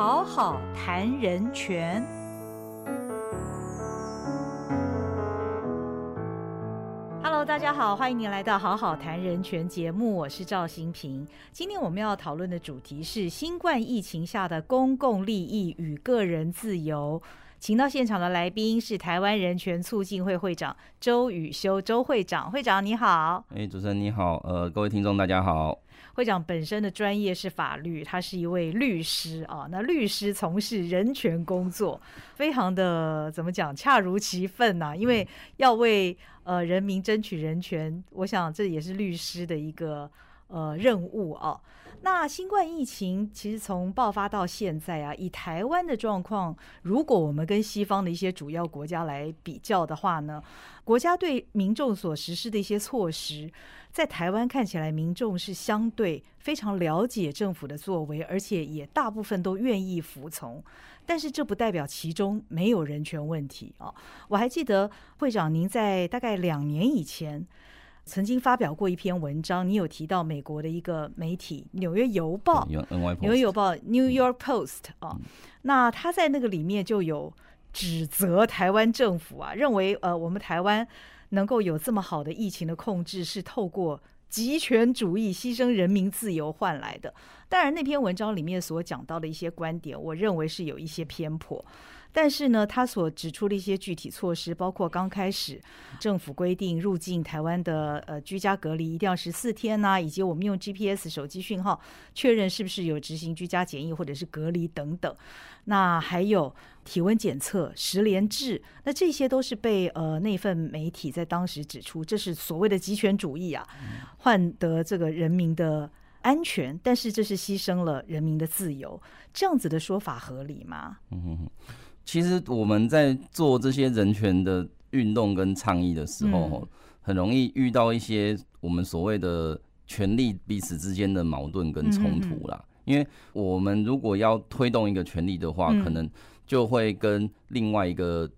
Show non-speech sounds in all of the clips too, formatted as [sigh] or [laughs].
好好谈人权。Hello，大家好，欢迎您来到《好好谈人权》节目，我是赵新平。今天我们要讨论的主题是新冠疫情下的公共利益与个人自由。请到现场的来宾是台湾人权促进会会长周宇修，周会长，会长你好。哎，主持人你好，呃，各位听众大家好。会长本身的专业是法律，他是一位律师啊。那律师从事人权工作，非常的怎么讲，恰如其分呐。因为要为呃人民争取人权，我想这也是律师的一个呃任务啊。那新冠疫情其实从爆发到现在啊，以台湾的状况，如果我们跟西方的一些主要国家来比较的话呢，国家对民众所实施的一些措施，在台湾看起来，民众是相对非常了解政府的作为，而且也大部分都愿意服从。但是这不代表其中没有人权问题啊！我还记得会长您在大概两年以前。曾经发表过一篇文章，你有提到美国的一个媒体《纽约邮报》，《纽约邮报》（New York Post） 啊，那他在那个里面就有指责台湾政府啊，认为呃，我们台湾能够有这么好的疫情的控制，是透过极权主义牺牲人民自由换来的。当然，那篇文章里面所讲到的一些观点，我认为是有一些偏颇。但是呢，他所指出的一些具体措施，包括刚开始政府规定入境台湾的呃居家隔离一定要十四天呐，以及我们用 GPS 手机讯号确认是不是有执行居家检疫或者是隔离等等。那还有体温检测、十连制，那这些都是被呃那份媒体在当时指出，这是所谓的极权主义啊，换得这个人民的安全，但是这是牺牲了人民的自由，这样子的说法合理吗？嗯哼哼。其实我们在做这些人权的运动跟倡议的时候，很容易遇到一些我们所谓的权力彼此之间的矛盾跟冲突啦。因为我们如果要推动一个权利的话，可能就会跟另外一个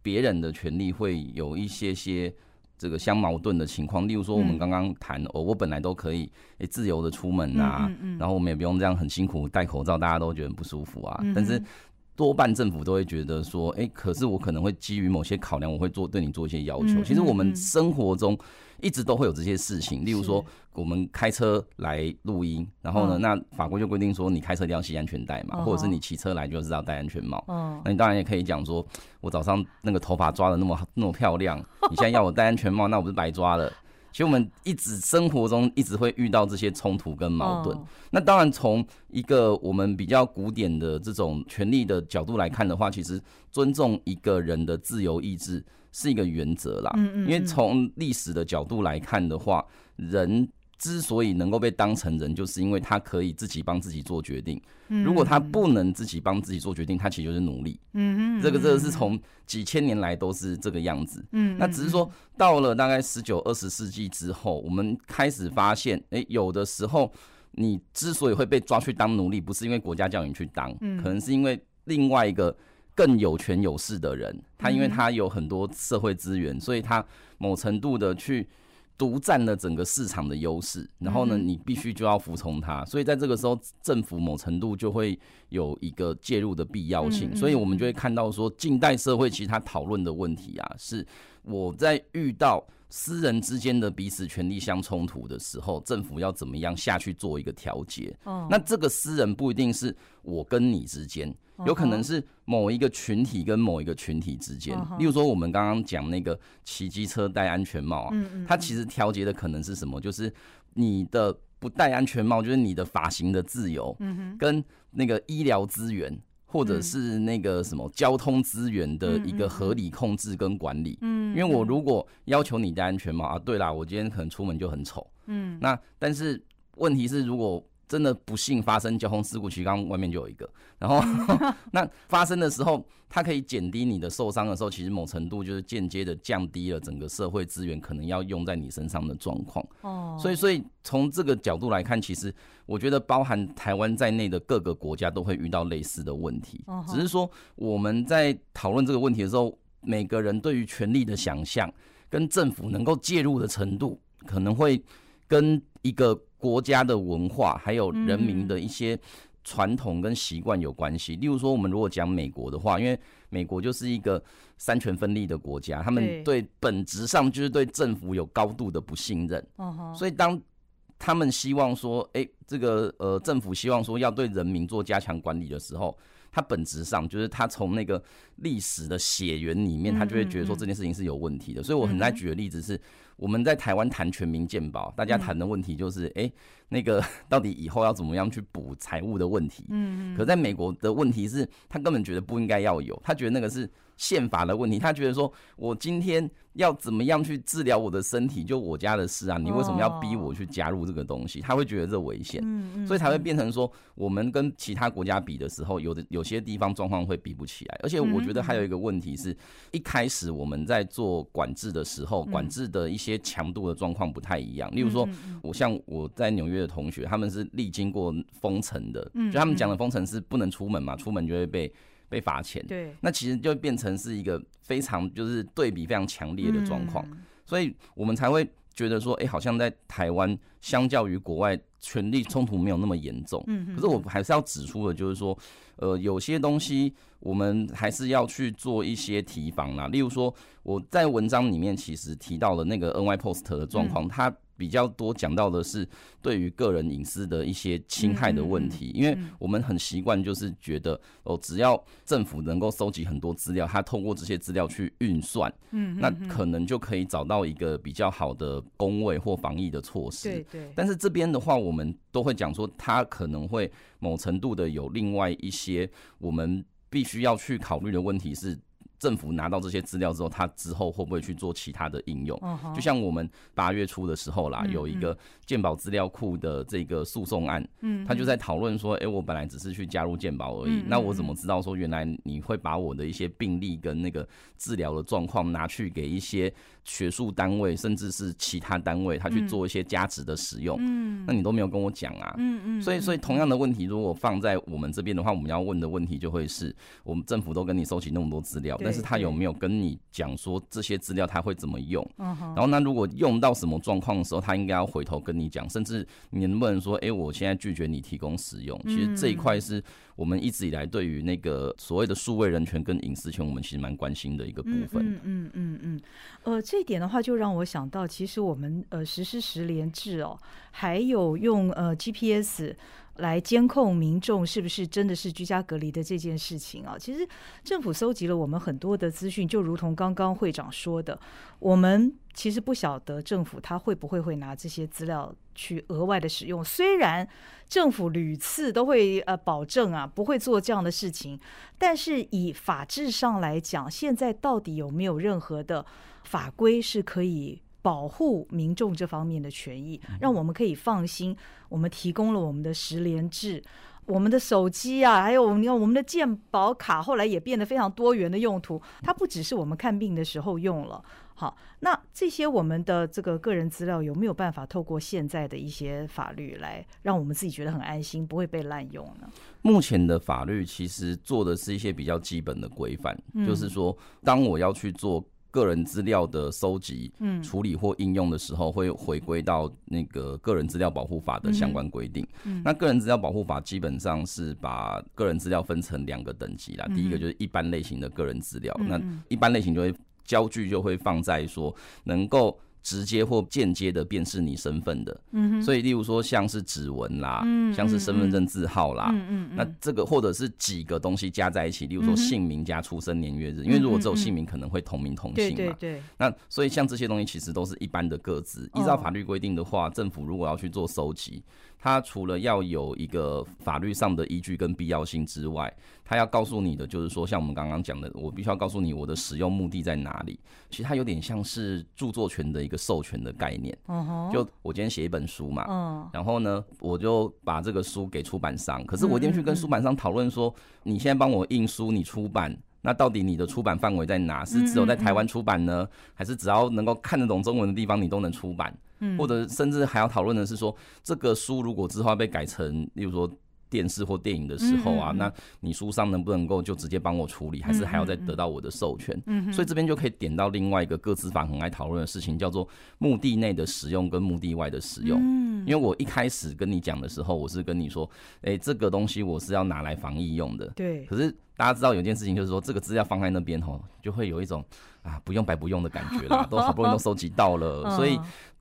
别人的权利会有一些些这个相矛盾的情况。例如说，我们刚刚谈哦，我本来都可以诶自由的出门啊，然后我们也不用这样很辛苦戴口罩，大家都觉得很不舒服啊，但是。多半政府都会觉得说，哎，可是我可能会基于某些考量，我会做对你做一些要求。其实我们生活中一直都会有这些事情，例如说我们开车来录音，然后呢，那法规就规定说你开车一定要系安全带嘛，或者是你骑车来就是要戴安全帽。那你当然也可以讲说，我早上那个头发抓的那么那么漂亮，你现在要我戴安全帽，那我不是白抓了？其实我们一直生活中一直会遇到这些冲突跟矛盾。那当然，从一个我们比较古典的这种权利的角度来看的话，其实尊重一个人的自由意志是一个原则啦。嗯嗯。因为从历史的角度来看的话，人。之所以能够被当成人，就是因为他可以自己帮自己做决定。如果他不能自己帮自己做决定，他其实就是奴隶。嗯嗯，这个这个是从几千年来都是这个样子。嗯，那只是说到了大概十九二十世纪之后，我们开始发现，哎，有的时候你之所以会被抓去当奴隶，不是因为国家叫你去当，可能是因为另外一个更有权有势的人，他因为他有很多社会资源，所以他某程度的去。独占了整个市场的优势，然后呢，你必须就要服从他，所以在这个时候，政府某程度就会有一个介入的必要性，所以我们就会看到说，近代社会其实他讨论的问题啊，是我在遇到。私人之间的彼此权利相冲突的时候，政府要怎么样下去做一个调节？那这个私人不一定是我跟你之间，有可能是某一个群体跟某一个群体之间。例如说，我们刚刚讲那个骑机车戴安全帽啊，它其实调节的可能是什么？就是你的不戴安全帽，就是你的发型的自由，跟那个医疗资源。或者是那个什么交通资源的一个合理控制跟管理，嗯，因为我如果要求你戴安全帽啊，对啦，我今天可能出门就很丑，嗯，那但是问题是如果。真的不幸发生交通事故，其实刚外面就有一个，然后 [laughs] 那发生的时候，它可以减低你的受伤的时候，其实某程度就是间接的降低了整个社会资源可能要用在你身上的状况。哦，所以所以从这个角度来看，其实我觉得包含台湾在内的各个国家都会遇到类似的问题，只是说我们在讨论这个问题的时候，每个人对于权力的想象跟政府能够介入的程度，可能会跟一个。国家的文化还有人民的一些传统跟习惯有关系。例如说，我们如果讲美国的话，因为美国就是一个三权分立的国家，他们对本质上就是对政府有高度的不信任。所以当他们希望说，哎，这个呃，政府希望说要对人民做加强管理的时候，他本质上就是他从那个历史的血缘里面，他就会觉得说这件事情是有问题的。所以我很爱举的例子是。我们在台湾谈全民健保，大家谈的问题就是，哎，那个 [laughs] 到底以后要怎么样去补财务的问题？嗯嗯。可在美国的问题是，他根本觉得不应该要有，他觉得那个是宪法的问题，他觉得说我今天。要怎么样去治疗我的身体？就我家的事啊！你为什么要逼我去加入这个东西？他会觉得这危险，所以才会变成说，我们跟其他国家比的时候，有的有些地方状况会比不起来。而且我觉得还有一个问题是，一开始我们在做管制的时候，管制的一些强度的状况不太一样。例如说，我像我在纽约的同学，他们是历经过封城的，就他们讲的封城是不能出门嘛，出门就会被。被罚钱，对，那其实就变成是一个非常就是对比非常强烈的状况，所以我们才会觉得说，哎，好像在台湾相较于国外权力冲突没有那么严重。嗯，可是我还是要指出的，就是说，呃，有些东西我们还是要去做一些提防啦。例如说，我在文章里面其实提到了那个 NY Post 的状况，它。比较多讲到的是对于个人隐私的一些侵害的问题，因为我们很习惯就是觉得哦，只要政府能够收集很多资料，他透过这些资料去运算，嗯，那可能就可以找到一个比较好的工位或防疫的措施。对对。但是这边的话，我们都会讲说，它可能会某程度的有另外一些我们必须要去考虑的问题是。政府拿到这些资料之后，他之后会不会去做其他的应用？就像我们八月初的时候啦，有一个鉴宝资料库的这个诉讼案，嗯，他就在讨论说，哎，我本来只是去加入鉴宝而已，那我怎么知道说原来你会把我的一些病例跟那个治疗的状况拿去给一些学术单位，甚至是其他单位，他去做一些加值的使用？嗯，那你都没有跟我讲啊？嗯嗯，所以所以同样的问题，如果放在我们这边的话，我们要问的问题就会是我们政府都跟你收集那么多资料。但是他有没有跟你讲说这些资料他会怎么用？然后那如果用到什么状况的时候，他应该要回头跟你讲，甚至你能不能说，哎，我现在拒绝你提供使用？其实这一块是我们一直以来对于那个所谓的数位人权跟隐私权，我们其实蛮关心的一个部分。嗯嗯嗯嗯，呃，这一点的话，就让我想到，其实我们呃实施十连制哦，还有用呃 GPS。来监控民众是不是真的是居家隔离的这件事情啊，其实政府搜集了我们很多的资讯，就如同刚刚会长说的，我们其实不晓得政府他会不会会拿这些资料去额外的使用。虽然政府屡次都会呃保证啊不会做这样的事情，但是以法制上来讲，现在到底有没有任何的法规是可以？保护民众这方面的权益，让我们可以放心。我们提供了我们的十连制，我们的手机啊，还有你看我们的健保卡，后来也变得非常多元的用途。它不只是我们看病的时候用了。好，那这些我们的这个个人资料有没有办法透过现在的一些法律来让我们自己觉得很安心，不会被滥用呢？目前的法律其实做的是一些比较基本的规范，就是说，当我要去做。个人资料的收集、处理或应用的时候，会回归到那个个人资料保护法的相关规定。那个人资料保护法基本上是把个人资料分成两个等级啦。第一个就是一般类型的个人资料，那一般类型就会焦距就会放在说能够。直接或间接的辨识你身份的，嗯所以例如说像是指纹啦，嗯，像是身份证字号啦，嗯嗯，那这个或者是几个东西加在一起，例如说姓名加出生年月日，因为如果只有姓名可能会同名同姓嘛，对对，那所以像这些东西其实都是一般的个资，依照法律规定的话，政府如果要去做收集。它除了要有一个法律上的依据跟必要性之外，它要告诉你的就是说，像我们刚刚讲的，我必须要告诉你我的使用目的在哪里。其实它有点像是著作权的一个授权的概念。嗯就我今天写一本书嘛，嗯，然后呢，我就把这个书给出版商，可是我一定去跟出版商讨论说，你现在帮我印书，你出版，那到底你的出版范围在哪？是只有在台湾出版呢，还是只要能够看得懂中文的地方你都能出版？或者甚至还要讨论的是说，这个书如果之后要被改成，例如说电视或电影的时候啊，那你书上能不能够就直接帮我处理，还是还要再得到我的授权？嗯，所以这边就可以点到另外一个各自法很爱讨论的事情，叫做目的内的使用跟目的外的使用。嗯，因为我一开始跟你讲的时候，我是跟你说，哎，这个东西我是要拿来防疫用的。对。可是大家知道有件事情，就是说这个资料放在那边吼，就会有一种啊不用白不用的感觉啦，[laughs] 都好不容易都收集到了，所以。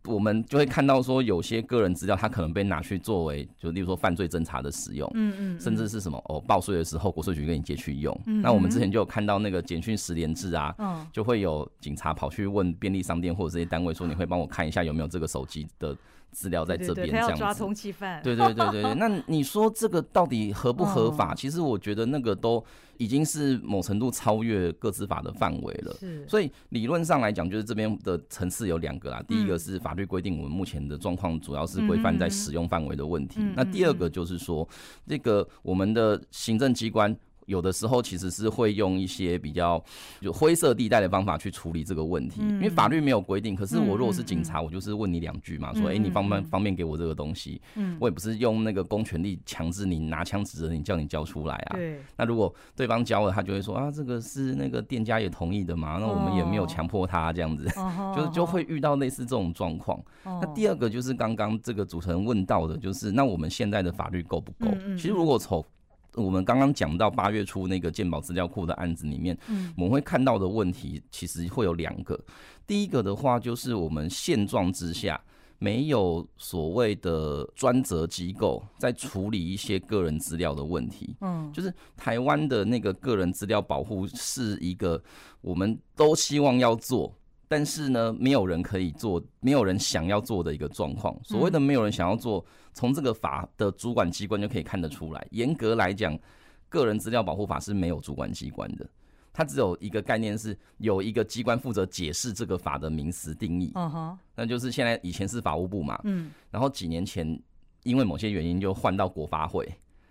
我们就会看到说，有些个人资料，它可能被拿去作为，就例如说犯罪侦查的使用，嗯嗯，甚至是什么哦，报税的时候国税局跟你借去用。那我们之前就有看到那个简讯十连制啊，就会有警察跑去问便利商店或者这些单位说，你会帮我看一下有没有这个手机的。资料在这边，这样抓通缉犯。对对对对对，那你说这个到底合不合法？其实我觉得那个都已经是某程度超越各自法的范围了。是，所以理论上来讲，就是这边的层次有两个啦。第一个是法律规定，我们目前的状况主要是规范在使用范围的问题。那第二个就是说，这个我们的行政机关。有的时候其实是会用一些比较就灰色地带的方法去处理这个问题，因为法律没有规定。可是我如果是警察，我就是问你两句嘛，说哎，你方便方便给我这个东西？嗯，我也不是用那个公权力强制你拿枪指着你叫你交出来啊。对。那如果对方交了，他就会说啊，这个是那个店家也同意的嘛，那我们也没有强迫他这样子，[laughs] 就是就会遇到类似这种状况。那第二个就是刚刚这个主持人问到的，就是那我们现在的法律够不够？其实如果从我们刚刚讲到八月初那个鉴宝资料库的案子里面，嗯，我们会看到的问题其实会有两个。第一个的话，就是我们现状之下没有所谓的专责机构在处理一些个人资料的问题。嗯，就是台湾的那个个人资料保护是一个我们都希望要做。但是呢，没有人可以做，没有人想要做的一个状况。所谓的没有人想要做，从这个法的主管机关就可以看得出来。严格来讲，个人资料保护法是没有主管机关的，它只有一个概念，是有一个机关负责解释这个法的名词定义。嗯哼，那就是现在以前是法务部嘛。嗯，然后几年前因为某些原因就换到国发会。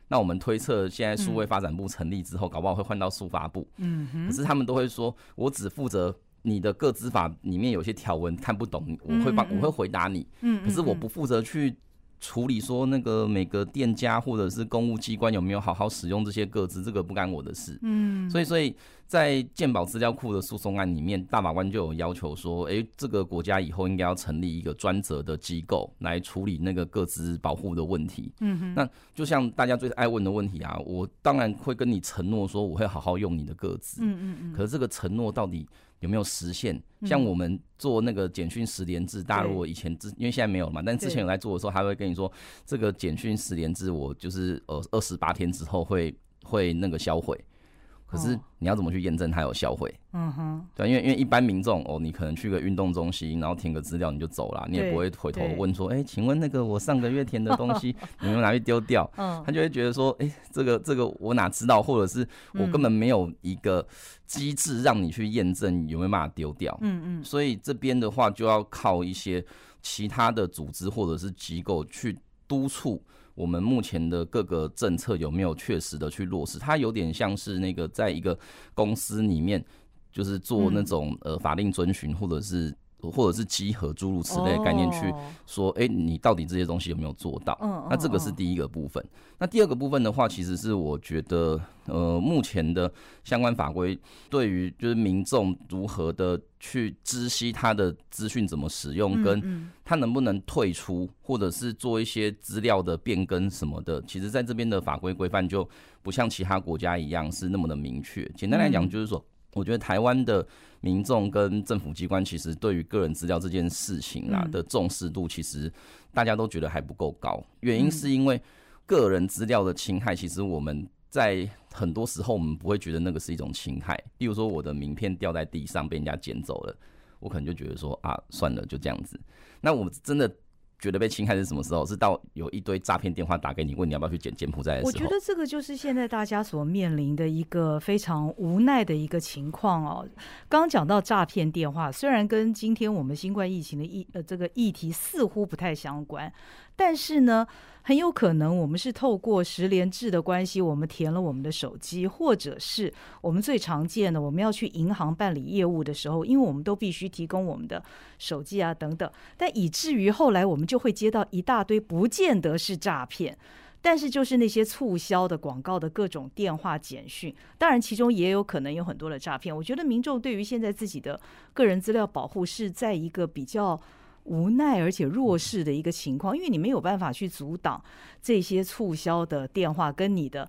那我们推测，现在数位发展部成立之后，搞不好会换到数发部。嗯哼，可是他们都会说，我只负责。你的各资法里面有些条文看不懂，我会帮我会回答你。嗯，可是我不负责去处理说那个每个店家或者是公务机关有没有好好使用这些个资，这个不干我的事。嗯，所以所以在鉴宝资料库的诉讼案里面，大法官就有要求说，哎，这个国家以后应该要成立一个专责的机构来处理那个个资保护的问题。嗯哼，那就像大家最爱问的问题啊，我当然会跟你承诺说我会好好用你的个资。嗯嗯嗯，可是这个承诺到底？有没有实现？像我们做那个简讯十连制，大陆以前之因为现在没有了嘛，但之前有在做的时候，还会跟你说，这个简讯十连制，我就是呃二十八天之后会会那个销毁。可是你要怎么去验证它有销毁？嗯哼，对，因为因为一般民众哦，你可能去个运动中心，然后填个资料你就走了，你也不会回头问说，哎，请问那个我上个月填的东西，[laughs] 你有拿去丢掉？嗯，他就会觉得说，哎，这个这个我哪知道，或者是我根本没有一个机制让你去验证有没有办法丢掉？嗯嗯，所以这边的话就要靠一些其他的组织或者是机构去督促。我们目前的各个政策有没有确实的去落实？它有点像是那个在一个公司里面，就是做那种呃法令遵循，或者是。或者是集合诸如此类概念去说，哎，你到底这些东西有没有做到？嗯，那这个是第一个部分。那第二个部分的话，其实是我觉得，呃，目前的相关法规对于就是民众如何的去知悉他的资讯怎么使用，跟他能不能退出，或者是做一些资料的变更什么的，其实在这边的法规规范就不像其他国家一样是那么的明确。简单来讲，就是说。我觉得台湾的民众跟政府机关其实对于个人资料这件事情啊的重视度，其实大家都觉得还不够高。原因是因为个人资料的侵害，其实我们在很多时候我们不会觉得那个是一种侵害。例如说，我的名片掉在地上被人家捡走了，我可能就觉得说啊，算了，就这样子。那我真的。觉得被侵害是什么时候？是到有一堆诈骗电话打给你，问你要不要去柬柬埔寨的时候。我觉得这个就是现在大家所面临的一个非常无奈的一个情况哦。刚刚讲到诈骗电话，虽然跟今天我们新冠疫情的议呃这个议题似乎不太相关。但是呢，很有可能我们是透过十连制的关系，我们填了我们的手机，或者是我们最常见的，我们要去银行办理业务的时候，因为我们都必须提供我们的手机啊等等，但以至于后来我们就会接到一大堆，不见得是诈骗。但是就是那些促销的广告的各种电话简讯，当然其中也有可能有很多的诈骗。我觉得民众对于现在自己的个人资料保护是在一个比较无奈而且弱势的一个情况，因为你没有办法去阻挡这些促销的电话跟你的。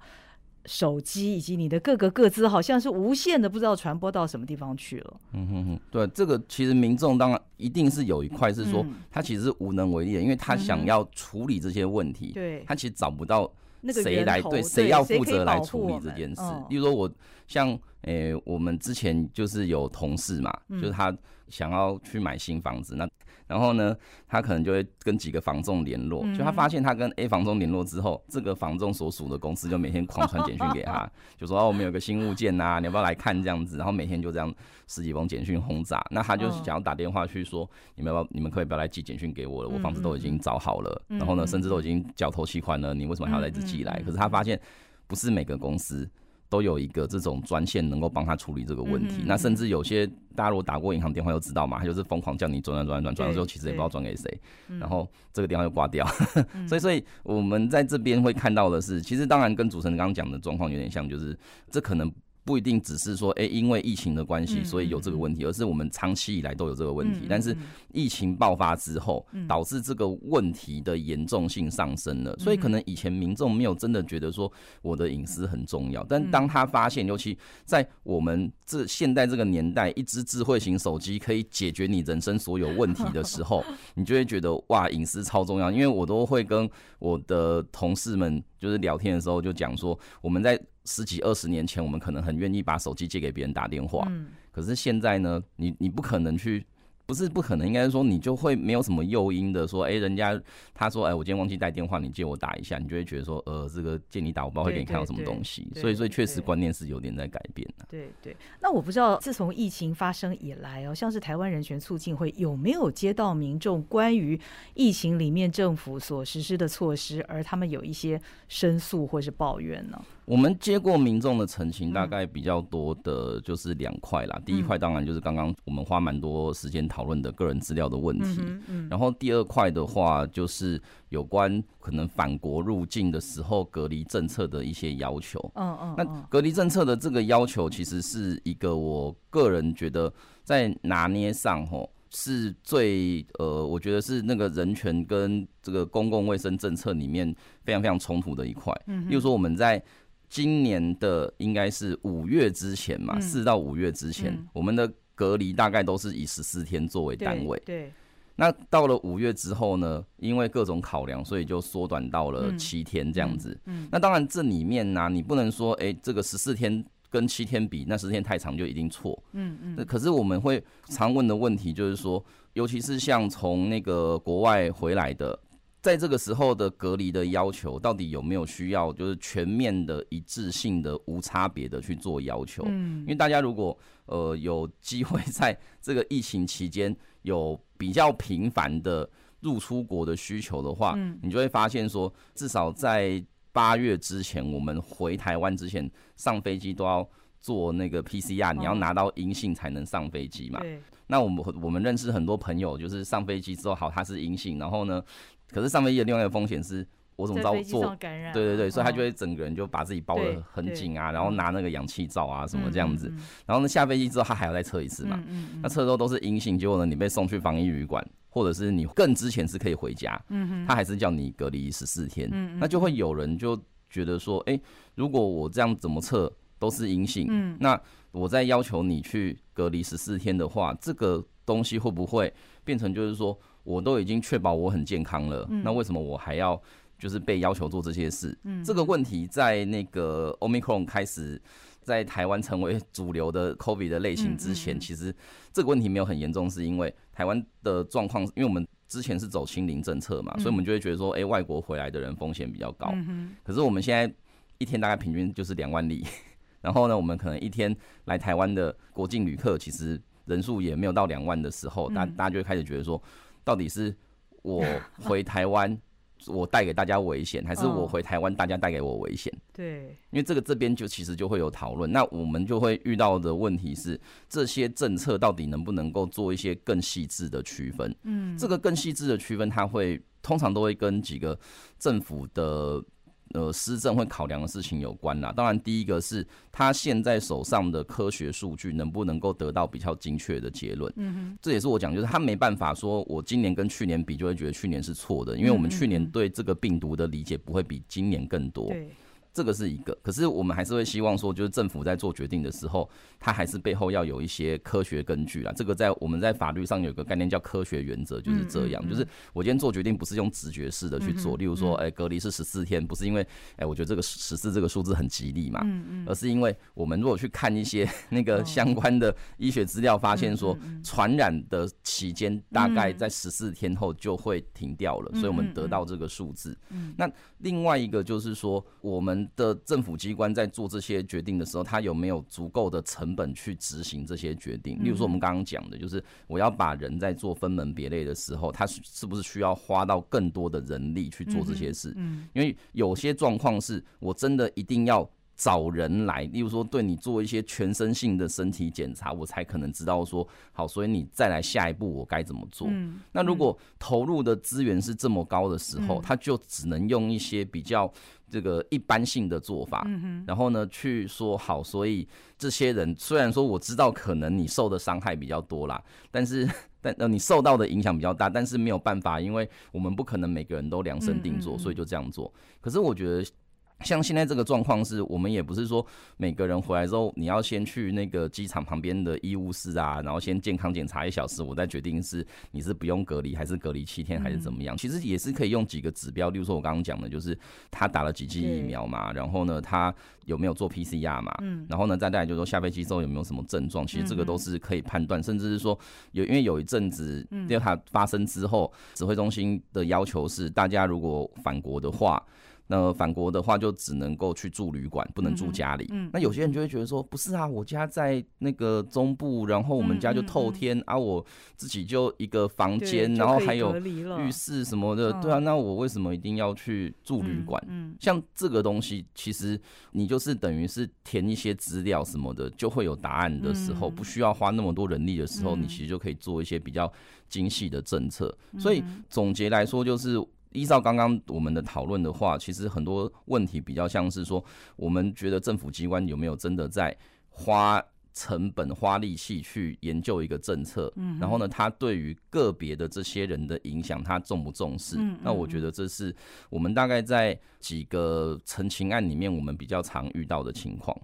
手机以及你的各个各资，好像是无限的，不知道传播到什么地方去了。嗯哼哼，对，这个其实民众当然一定是有一块是说，他其实是无能为力的，因为他想要处理这些问题，对，他其实找不到谁来对谁要负责来处理这件事。例如说，我像诶，我们之前就是有同事嘛，就是他想要去买新房子，那。然后呢，他可能就会跟几个房仲联络，就他发现他跟 A 房仲联络之后，这个房仲所属的公司就每天狂传简讯给他，[laughs] 就说哦，我们有个新物件呐，你要不要来看这样子？然后每天就这样十几封简讯轰炸，那他就想要打电话去说，你们要不要，你们可以不要来寄简讯给我了，我房子都已经找好了，然后呢，甚至都已经缴头期款了，你为什么还要来自寄来？可是他发现不是每个公司。都有一个这种专线能够帮他处理这个问题，那甚至有些大家如果打过银行电话都知道嘛，他就是疯狂叫你转转转转转，了之后其实也不知道转给谁，然后这个电话就挂掉。[laughs] 所以，所以我们在这边会看到的是，其实当然跟主持人刚刚讲的状况有点像，就是这可能。不一定只是说，哎，因为疫情的关系，所以有这个问题，而是我们长期以来都有这个问题。但是疫情爆发之后，导致这个问题的严重性上升了。所以可能以前民众没有真的觉得说我的隐私很重要，但当他发现，尤其在我们这现代这个年代，一只智慧型手机可以解决你人生所有问题的时候，[laughs] 你就会觉得哇，隐私超重要。因为我都会跟我的同事们就是聊天的时候就讲说，我们在。十几二十年前，我们可能很愿意把手机借给别人打电话，可是现在呢，你你不可能去。不是不可能，应该是说你就会没有什么诱因的说，哎，人家他说，哎，我今天忘记带电话，你借我打一下，你就会觉得说，呃，这个借你打，我不知道会给你看到什么东西。所以，所以确实观念是有点在改变的。对对。那我不知道，自从疫情发生以来哦，像是台湾人权促进会有没有接到民众关于疫情里面政府所实施的措施，而他们有一些申诉或是抱怨呢？我们接过民众的澄清，大概比较多的就是两块啦。第一块当然就是刚刚我们花蛮多时间讨论的个人资料的问题，嗯然后第二块的话就是有关可能返国入境的时候隔离政策的一些要求。嗯嗯，那隔离政策的这个要求其实是一个我个人觉得在拿捏上吼是最呃，我觉得是那个人权跟这个公共卫生政策里面非常非常冲突的一块。嗯，例如说我们在今年的应该是五月之前嘛，四到五月之前，我们的隔离大概都是以十四天作为单位。对。那到了五月之后呢，因为各种考量，所以就缩短到了七天这样子。嗯。那当然这里面呢，你不能说，哎，这个十四天跟七天比，那十天太长就一定错。嗯嗯。那可是我们会常问的问题就是说，尤其是像从那个国外回来的。在这个时候的隔离的要求，到底有没有需要就是全面的一致性的无差别的去做要求？嗯，因为大家如果呃有机会在这个疫情期间有比较频繁的入出国的需求的话，嗯，你就会发现说，至少在八月之前，我们回台湾之前上飞机都要做那个 PCR，你要拿到阴性才能上飞机嘛。对。那我们我们认识很多朋友，就是上飞机之后，好，他是阴性，然后呢？可是上飞机的另外一个风险是，我怎么知道做？对对对，所以他就会整个人就把自己包的很紧啊，然后拿那个氧气罩啊什么这样子。然后呢，下飞机之后他还要再测一次嘛。那测之后都是阴性，结果呢你被送去防疫旅馆，或者是你更之前是可以回家，他还是叫你隔离十四天。那就会有人就觉得说，哎，如果我这样怎么测都是阴性，那我再要求你去隔离十四天的话，这个东西会不会变成就是说？我都已经确保我很健康了，那为什么我还要就是被要求做这些事？这个问题在那个 Omicron 开始在台湾成为主流的 COVID 的类型之前，其实这个问题没有很严重，是因为台湾的状况，因为我们之前是走清零政策嘛，所以我们就会觉得说，哎，外国回来的人风险比较高。可是我们现在一天大概平均就是两万例，[laughs] 然后呢，我们可能一天来台湾的国境旅客其实人数也没有到两万的时候，大大家就会开始觉得说。到底是我 [laughs] 回台湾，我带给大家危险，还是我回台湾，大家带给我危险？对，因为这个这边就其实就会有讨论，那我们就会遇到的问题是，这些政策到底能不能够做一些更细致的区分？嗯，这个更细致的区分，它会通常都会跟几个政府的呃施政会考量的事情有关啦。当然，第一个是他现在手上的科学数据能不能够得到比较精确的结论。嗯哼，这也是我讲，就是他没办法说我今年跟去年比就会觉得去年是错的，因为我们去年对这个病毒的理解不会比今年更多。对。这个是一个，可是我们还是会希望说，就是政府在做决定的时候，它还是背后要有一些科学根据啦。这个在我们在法律上有个概念叫科学原则，就是这样。就是我今天做决定不是用直觉式的去做，例如说，哎，隔离是十四天，不是因为哎，我觉得这个十四这个数字很吉利嘛，而是因为我们如果去看一些 [laughs] 那个相关的医学资料，发现说传染的期间大概在十四天后就会停掉了，所以我们得到这个数字。那另外一个就是说我们。的政府机关在做这些决定的时候，他有没有足够的成本去执行这些决定？例如说，我们刚刚讲的，就是我要把人在做分门别类的时候，他是不是需要花到更多的人力去做这些事？嗯，因为有些状况是我真的一定要。找人来，例如说对你做一些全身性的身体检查，我才可能知道说好，所以你再来下一步我该怎么做。那如果投入的资源是这么高的时候，他就只能用一些比较这个一般性的做法，然后呢去说好，所以这些人虽然说我知道可能你受的伤害比较多啦，但是 [laughs] 但呃你受到的影响比较大，但是没有办法，因为我们不可能每个人都量身定做，所以就这样做。可是我觉得。像现在这个状况是，我们也不是说每个人回来之后，你要先去那个机场旁边的医务室啊，然后先健康检查一小时，我再决定是你是不用隔离，还是隔离七天，还是怎么样。其实也是可以用几个指标，例如说我刚刚讲的，就是他打了几剂疫苗嘛，然后呢，他有没有做 PCR 嘛，嗯，然后呢，再来就是说下飞机之后有没有什么症状，其实这个都是可以判断，甚至是说有，因为有一阵子 Delta 发生之后，指挥中心的要求是，大家如果返国的话。那返国的话，就只能够去住旅馆，不能住家里。那有些人就会觉得说，不是啊，我家在那个中部，然后我们家就透天啊，我自己就一个房间，然后还有浴室什么的，对啊，那我为什么一定要去住旅馆？像这个东西，其实你就是等于是填一些资料什么的，就会有答案的时候，不需要花那么多人力的时候，你其实就可以做一些比较精细的政策。所以总结来说，就是。依照刚刚我们的讨论的话，其实很多问题比较像是说，我们觉得政府机关有没有真的在花成本、花力气去研究一个政策？嗯，然后呢，他对于个别的这些人的影响，他重不重视？那我觉得这是我们大概在几个陈情案里面，我们比较常遇到的情况。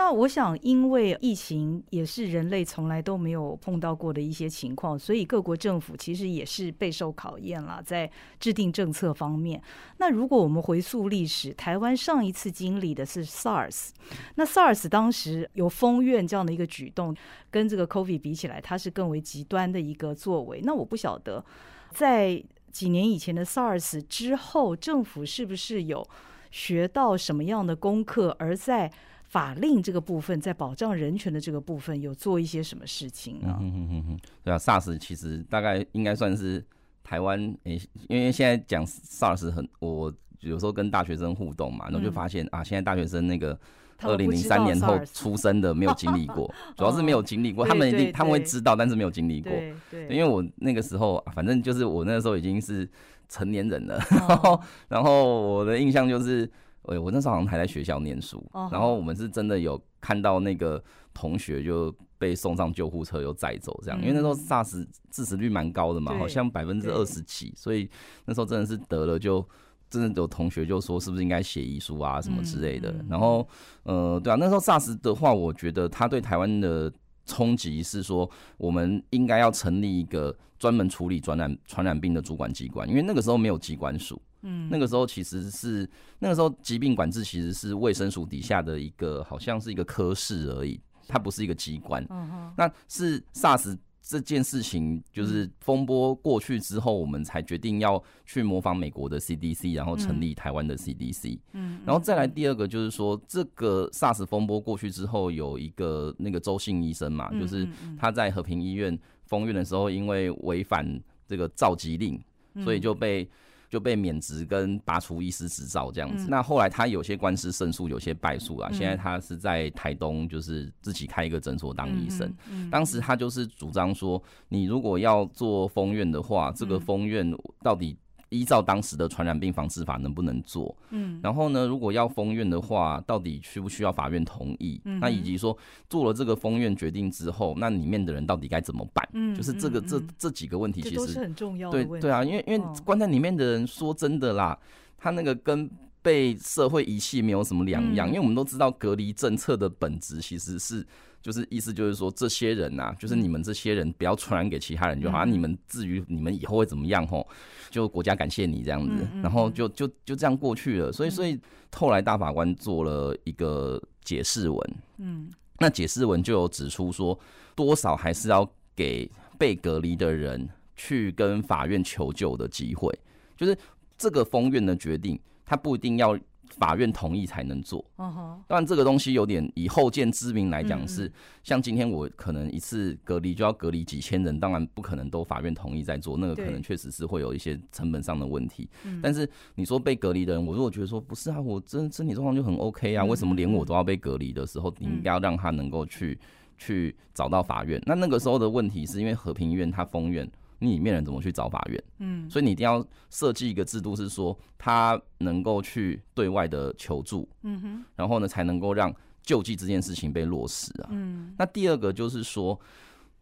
那我想，因为疫情也是人类从来都没有碰到过的一些情况，所以各国政府其实也是备受考验了，在制定政策方面。那如果我们回溯历史，台湾上一次经历的是 SARS，那 SARS 当时有封院这样的一个举动，跟这个 COVID 比起来，它是更为极端的一个作为。那我不晓得，在几年以前的 SARS 之后，政府是不是有学到什么样的功课，而在法令这个部分，在保障人权的这个部分，有做一些什么事情呢？嗯嗯嗯嗯，对啊，SARS 其实大概应该算是台湾诶，因为现在讲 SARS 很，我有时候跟大学生互动嘛，然后就发现啊，现在大学生那个二零零三年后出生的没有经历过，[laughs] 主要是没有经历过，他们一定他们会知道，但是没有经历过。对，因为我那个时候，反正就是我那个时候已经是成年人了，然后 [laughs] 然后我的印象就是。哎，我那时候好像还在学校念书，然后我们是真的有看到那个同学就被送上救护车又载走这样，因为那时候 SARS 致死率蛮高的嘛，好像百分之二十几，所以那时候真的是得了就真的有同学就说是不是应该写遗书啊什么之类的。然后呃，对啊，那时候 SARS 的话，我觉得他对台湾的冲击是说，我们应该要成立一个专门处理传染传染病的主管机关，因为那个时候没有机关署。嗯，那个时候其实是那个时候疾病管制其实是卫生署底下的一个，好像是一个科室而已，它不是一个机关。嗯那是 SARS 这件事情就是风波过去之后，我们才决定要去模仿美国的 CDC，然后成立台湾的 CDC。嗯，然后再来第二个就是说，这个 SARS 风波过去之后，有一个那个周姓医生嘛，就是他在和平医院封院的时候，因为违反这个召集令，所以就被。就被免职跟拔除医师执照这样子。那后来他有些官司胜诉，有些败诉啊。现在他是在台东，就是自己开一个诊所当医生。当时他就是主张说，你如果要做封院的话，这个封院到底依照当时的传染病防治法能不能做？嗯，然后呢，如果要封院的话，到底需不需要法院同意？嗯，那以及说做了这个封院决定之后，那里面的人到底该怎么办？嗯，就是这个这这几个问题，其实是很重要的。对对啊，因为因为关在里面的人，说真的啦，他那个跟被社会遗弃没有什么两样，因为我们都知道隔离政策的本质其实是。就是意思就是说，这些人呐，就是你们这些人不要传染给其他人就好。你们至于你们以后会怎么样吼，就国家感谢你这样子，然后就就就这样过去了。所以所以后来大法官做了一个解释文，嗯，那解释文就有指出说，多少还是要给被隔离的人去跟法院求救的机会。就是这个封院的决定，他不一定要。法院同意才能做。嗯哼，当然这个东西有点以后见之明来讲是，像今天我可能一次隔离就要隔离几千人，当然不可能都法院同意再做，那个可能确实是会有一些成本上的问题。但是你说被隔离的人，我如果觉得说不是啊，我真身体状况就很 OK 啊，为什么连我都要被隔离的时候，你应该要让他能够去去找到法院？那那个时候的问题是因为和平医院它封院。你里面人怎么去找法院？嗯，所以你一定要设计一个制度，是说他能够去对外的求助，嗯哼，然后呢才能够让救济这件事情被落实啊。嗯，那第二个就是说，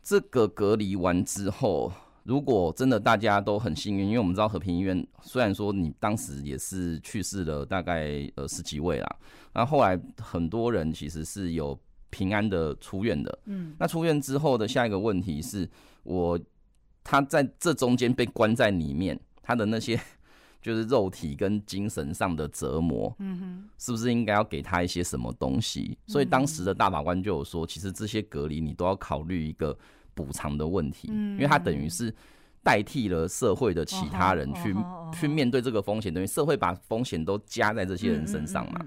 这个隔离完之后，如果真的大家都很幸运，因为我们知道和平医院虽然说你当时也是去世了大概呃十几位啦，那后来很多人其实是有平安的出院的。嗯，那出院之后的下一个问题是我。他在这中间被关在里面，他的那些 [laughs] 就是肉体跟精神上的折磨，嗯哼，是不是应该要给他一些什么东西？所以当时的大法官就有说，其实这些隔离你都要考虑一个补偿的问题，嗯，因为他等于是。代替了社会的其他人去去面对这个风险，等于社会把风险都加在这些人身上嘛，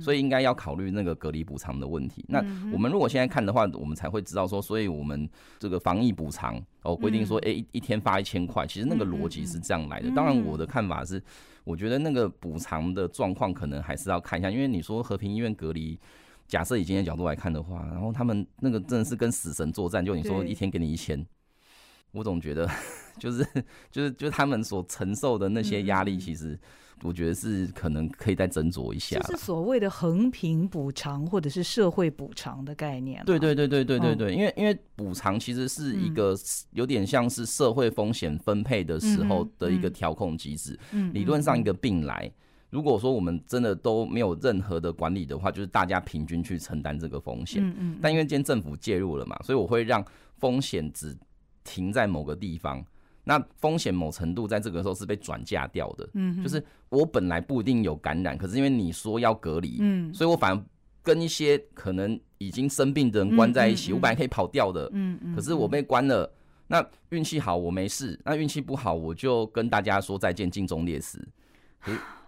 所以应该要考虑那个隔离补偿的问题。那我们如果现在看的话，我们才会知道说，所以我们这个防疫补偿哦规定说，哎一一天发一千块，其实那个逻辑是这样来的。当然，我的看法是，我觉得那个补偿的状况可能还是要看一下，因为你说和平医院隔离，假设以今天角度来看的话，然后他们那个真的是跟死神作战，就你说一天给你一千。我总觉得，就是就是就是他们所承受的那些压力，其实我觉得是可能可以再斟酌一下。是所谓的横平补偿或者是社会补偿的概念。对对对对对对对，因为因为补偿其实是一个有点像是社会风险分配的时候的一个调控机制。嗯，理论上一个病来，如果说我们真的都没有任何的管理的话，就是大家平均去承担这个风险。嗯嗯。但因为今天政府介入了嘛，所以我会让风险只。停在某个地方，那风险某程度在这个时候是被转嫁掉的。嗯，就是我本来不一定有感染，可是因为你说要隔离，嗯，所以我反而跟一些可能已经生病的人关在一起。我本来可以跑掉的，嗯嗯，可是我被关了。那运气好我没事，那运气不好我就跟大家说再见，尽忠烈士。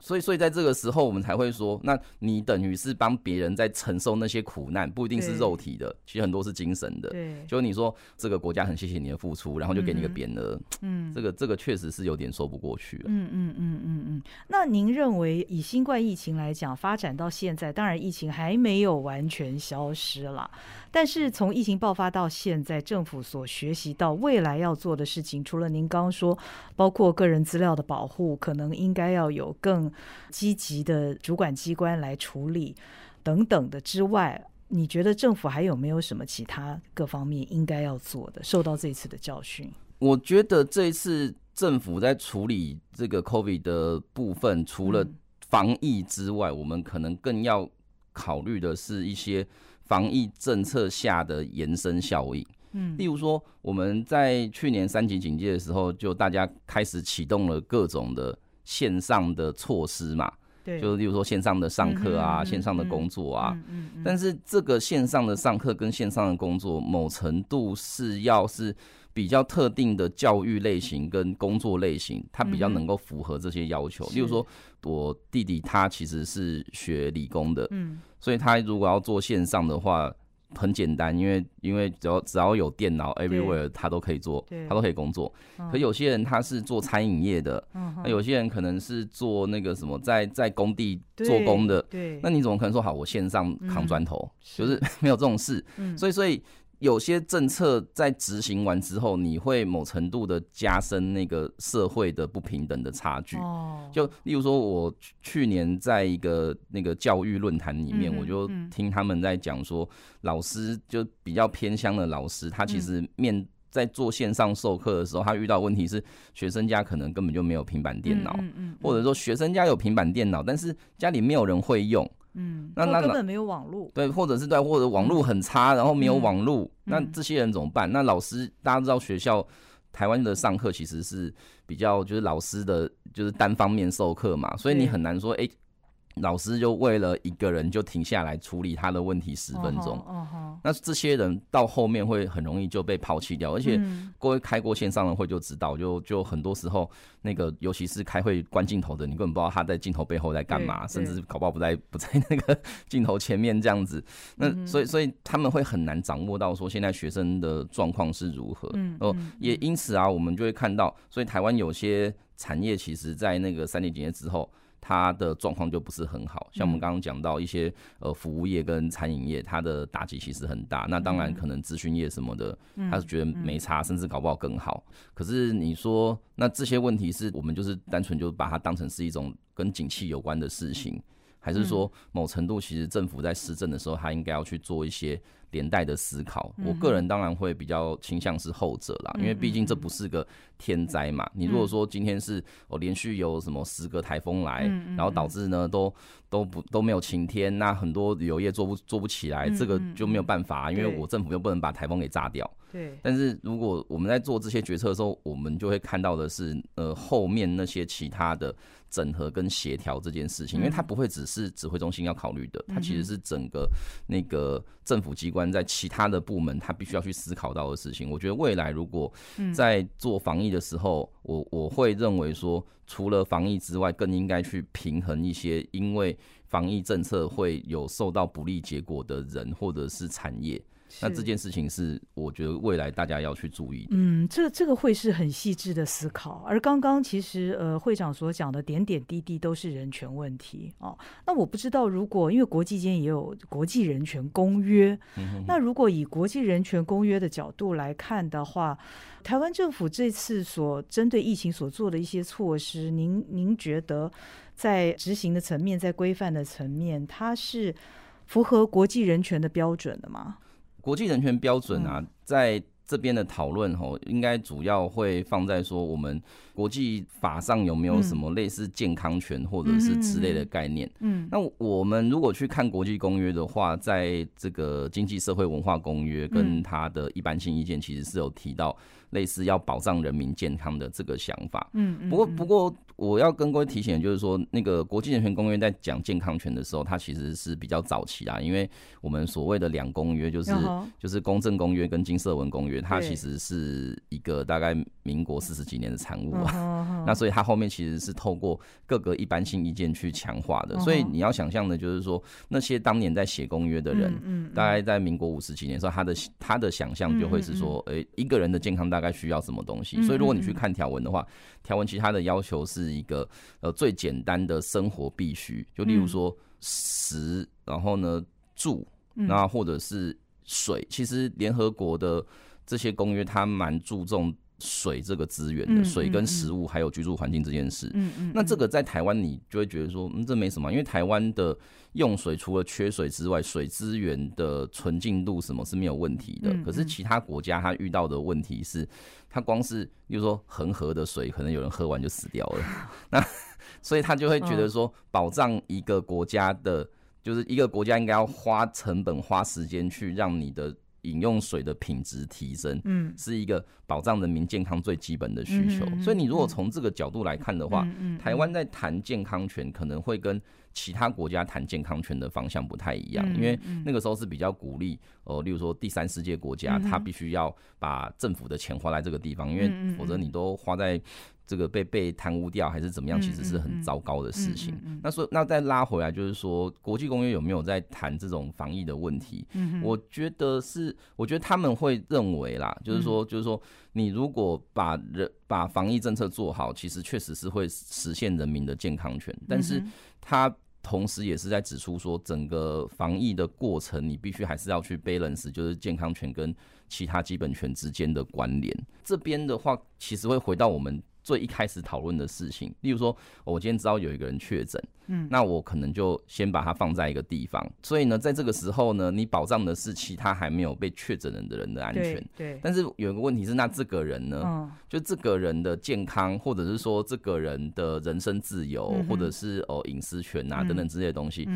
所以，所以在这个时候，我们才会说，那你等于是帮别人在承受那些苦难，不一定是肉体的，其实很多是精神的。对，就你说这个国家很谢谢你的付出，然后就给你个匾额，嗯，这个这个确实是有点说不过去了。嗯嗯嗯嗯嗯。那您认为，以新冠疫情来讲，发展到现在，当然疫情还没有完全消失了，但是从疫情爆发到现在，政府所学习到未来要做的事情，除了您刚刚说，包括个人资料的保护，可能应该要有更。积极的主管机关来处理等等的之外，你觉得政府还有没有什么其他各方面应该要做的？受到这次的教训，我觉得这一次政府在处理这个 COVID 的部分，除了防疫之外，我们可能更要考虑的是一些防疫政策下的延伸效应。嗯，例如说我们在去年三级警戒的时候，就大家开始启动了各种的。线上的措施嘛，对，就是例如说线上的上课啊，线上的工作啊，嗯嗯，但是这个线上的上课跟线上的工作，某程度是要是比较特定的教育类型跟工作类型，它比较能够符合这些要求。例如说，我弟弟他其实是学理工的，嗯，所以他如果要做线上的话。很简单，因为因为只要只要有电脑，everywhere 他都可以做，他都可以工作。可有些人他是做餐饮业的，那有些人可能是做那个什么，在在工地做工的。对，那你怎么可能说好我线上扛砖头？就是 [laughs] 没有这种事。所以所以有些政策在执行完之后，你会某程度的加深那个社会的不平等的差距。哦，就例如说，我去年在一个那个教育论坛里面，嗯我就嗯听他们在讲说，老师就比较偏乡的老师，他其实嗯面在做线上授课的时候，他遇到问题是学生家可能根本就没有平板电脑，或者说学生家有平板电脑，但是家里没有人会用。嗯，那那根本没有网络，对，或者是对，或者网络很差，然后没有网络，那嗯。这些人怎么办？那老师大家知道学校台湾的上课其实是比较就是老师的就是单方面授课嘛，所以你很难说，哎、老师就为了一个人就停下来处理他的问题十分钟。哦吼，那这些人到后面会很容易就被抛弃掉，而且嗯各位开过线上的会就知道，就就很多时候那个尤其是开会关镜头的，你根本不知道他在镜头背后在干嘛，甚至搞不好不在不在那个镜头前面这样子。那嗯所以所以他们会很难掌握到说现在学生的状况是如何。嗯哦嗯，也因此啊，我们就会看到，所以台湾有些产业其实在那个三年警戒之后。它的状况就不是很好，像我们刚刚讲到一些呃服务业跟餐饮业，它的打击其实很大。那当然可能咨询业什么的，他是觉得没差，甚至搞不好更好。可是你说，那这些问题是我们就是单纯就把它当成是一种跟景气有关的事情，还是说某程度其实政府在施政的时候，他应该要去做一些连带的思考？我个人当然会比较倾向是后者啦，因为毕竟这不是个天灾嘛。你如果说今天是我连续有什么十个台风来，然后导致呢都都不都没有晴天，那很多旅游业做不做不起来，这个就没有办法，因为我政府又不能把台风给炸掉。对，但是如果我们在做这些决策的时候，我们就会看到的是，呃，后面那些其他的整合跟协调这件事情，因为它不会只是指挥中心要考虑的，它其实是整个那个政府机关在其他的部门，它必须要去思考到的事情。我觉得未来如果在做防疫的时候，我我会认为说，除了防疫之外，更应该去平衡一些因为防疫政策会有受到不利结果的人或者是产业。那这件事情是我觉得未来大家要去注意的。嗯，这这个会是很细致的思考，而刚刚其实呃会长所讲的点点滴滴都是人权问题哦。那我不知道，如果因为国际间也有国际人权公约，那如果以国际人权公约的角度来看的话，台湾政府这次所针对疫情所做的一些措施，您您觉得在执行的层面，在规范的层面，它是符合国际人权的标准的吗？国际人权标准啊，嗯。在这边的讨论吼，应该主要会放在说我们国际法上有没有什么类似健康权或者是之类的概念。嗯那我们如果去看国际公约的话，在这个经济社会文化公约跟它的一般性意见，其实是有提到类似要保障人民健康的这个想法。嗯嗯，不过，嗯。不过我要跟各位提醒，的就是说，那个国际人权公约在讲健康权的时候，它其实是比较早期啊，因为我们所谓的两公约，就是就是公正公约跟金色文公约，它其实是一个大概民国四十几年的产物啊。那所以它后面其实是透过各个一般性意见去强化的，所以你要想象的就是说，那些当年在写公约的人，大概在民国五十几年的时候，他的他的想象就会是说，嗯诶、一个人的健康大概需要什么东西。所以如果你去看条文的话，条文其实它的要求是一个呃最简单的生活必须，就例如说食，然后呢住，嗯。那或者是水。其实联合国的这些公约，它蛮注重水这个资源的，嗯水跟食物还有居住环境这件事。嗯嗯，那这个在台湾，你就会觉得说，嗯，这没什么，因为台湾的用水除了缺水之外，水资源的纯净度什么是没有问题的。嗯可是其他国家它遇到的问题是，它光是，比如说恒河的水，可能有人喝完就死掉了。[laughs] 那所以他就会觉得说，保障一个国家的，就是一个国家应该要花成本、花时间去让你的饮用水的品质提升。嗯是一个保障人民健康最基本的需求。所以你如果从这个角度来看的话，台湾在谈健康权可能会跟其他国家谈健康权的方向不太一样，嗯因为那个时候是比较鼓励，呃，例如说第三世界国家，嗯哼它必须要把政府的钱花在这个地方，因为否则你都花在。这个被被贪污掉还是怎么样，嗯其实是很糟糕的事情。嗯嗯嗯那说那再拉回来，就是说国际公约有没有在谈这种防疫的问题？嗯我觉得是，我觉得他们会认为啦，就是说，嗯就是说，你如果把人把防疫政策做好，其实确实是会实现人民的健康权，但是嗯它同时也是在指出说，整个防疫的过程，你必须还是要去 balance，就是健康权跟其他基本权之间的关联。这边的话，其实会回到我们。最一开始讨论的事情，例如说，我今天知道有一个人确诊，嗯，那我可能就先把它放在一个地方。所以呢，在这个时候呢，你保障的是其他还没有被确诊人的人的安全。对。但是有一个问题是，那这个人呢，就这个人的健康，或者是说这个人的人身自由，或者是哦隐私权啊等等之类的东西。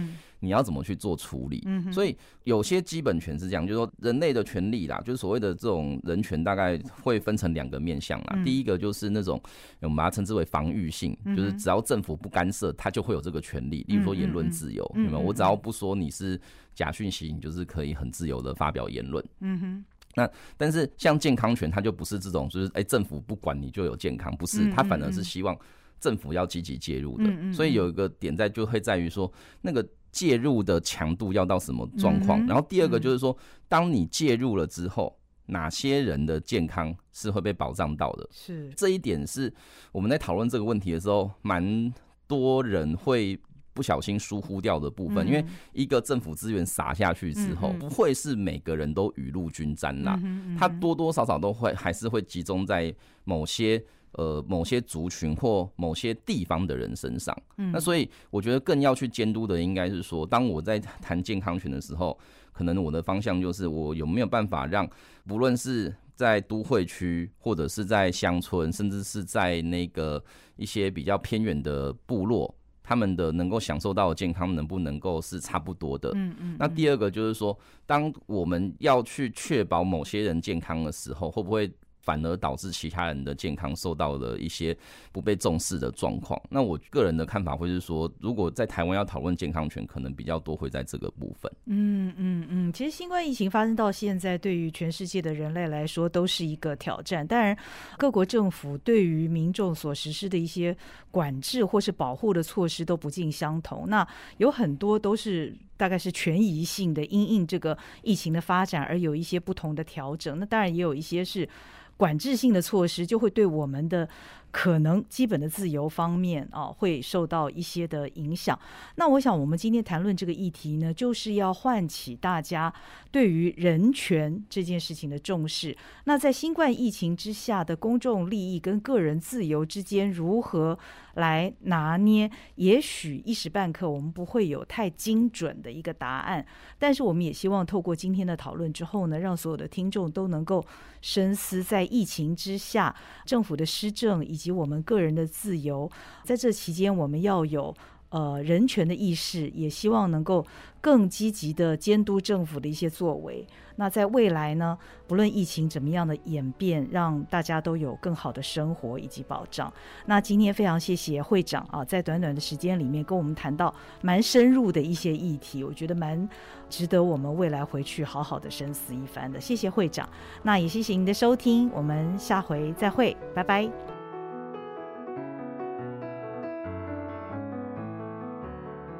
你要怎么去做处理？所以有些基本权是这样，就是说人类的权利啦，就是所谓的这种人权，大概会分成两个面向啦。第一个就是那种我们把它称之为防御性，就是只要政府不干涉，他就会有这个权利。例如说言论自由，有没有？我只要不说你是假讯息，你就是可以很自由的发表言论。嗯哼。那但是像健康权，它就不是这种，就是哎政府不管你就有健康，不是，他反而是希望政府要积极介入的。所以有一个点在，就会在于说那个。介入的强度要到什么状况？然后第二个就是说，当你介入了之后，哪些人的健康是会被保障到的？是这一点是我们在讨论这个问题的时候，蛮多人会不小心疏忽掉的部分。因为一个政府资源撒下去之后，不会是每个人都雨露均沾啦，它多多少少都会还是会集中在某些。呃，某些族群或某些地方的人身上，嗯，那所以我觉得更要去监督的，应该是说，当我在谈健康权的时候，可能我的方向就是，我有没有办法让，不论是在都会区，或者是在乡村，甚至是在那个一些比较偏远的部落，他们的能够享受到的健康，能不能够是差不多的？嗯嗯。那第二个就是说，当我们要去确保某些人健康的时候，会不会？反而导致其他人的健康受到了一些不被重视的状况。那我个人的看法会是说，如果在台湾要讨论健康权，可能比较多会在这个部分。嗯嗯嗯，其实新冠疫情发生到现在，对于全世界的人类来说都是一个挑战。当然，各国政府对于民众所实施的一些管制或是保护的措施都不尽相同。那有很多都是大概是权宜性的，因应这个疫情的发展而有一些不同的调整。那当然也有一些是。管制性的措施就会对我们的。可能基本的自由方面啊，会受到一些的影响。那我想，我们今天谈论这个议题呢，就是要唤起大家对于人权这件事情的重视。那在新冠疫情之下的公众利益跟个人自由之间如何来拿捏？也许一时半刻我们不会有太精准的一个答案，但是我们也希望透过今天的讨论之后呢，让所有的听众都能够深思，在疫情之下政府的施政以及我们个人的自由，在这期间，我们要有呃人权的意识，也希望能够更积极的监督政府的一些作为。那在未来呢，不论疫情怎么样的演变，让大家都有更好的生活以及保障。那今天非常谢谢会长啊，在短短的时间里面跟我们谈到蛮深入的一些议题，我觉得蛮值得我们未来回去好好的深思一番的。谢谢会长，那也谢谢您的收听，我们下回再会，拜拜。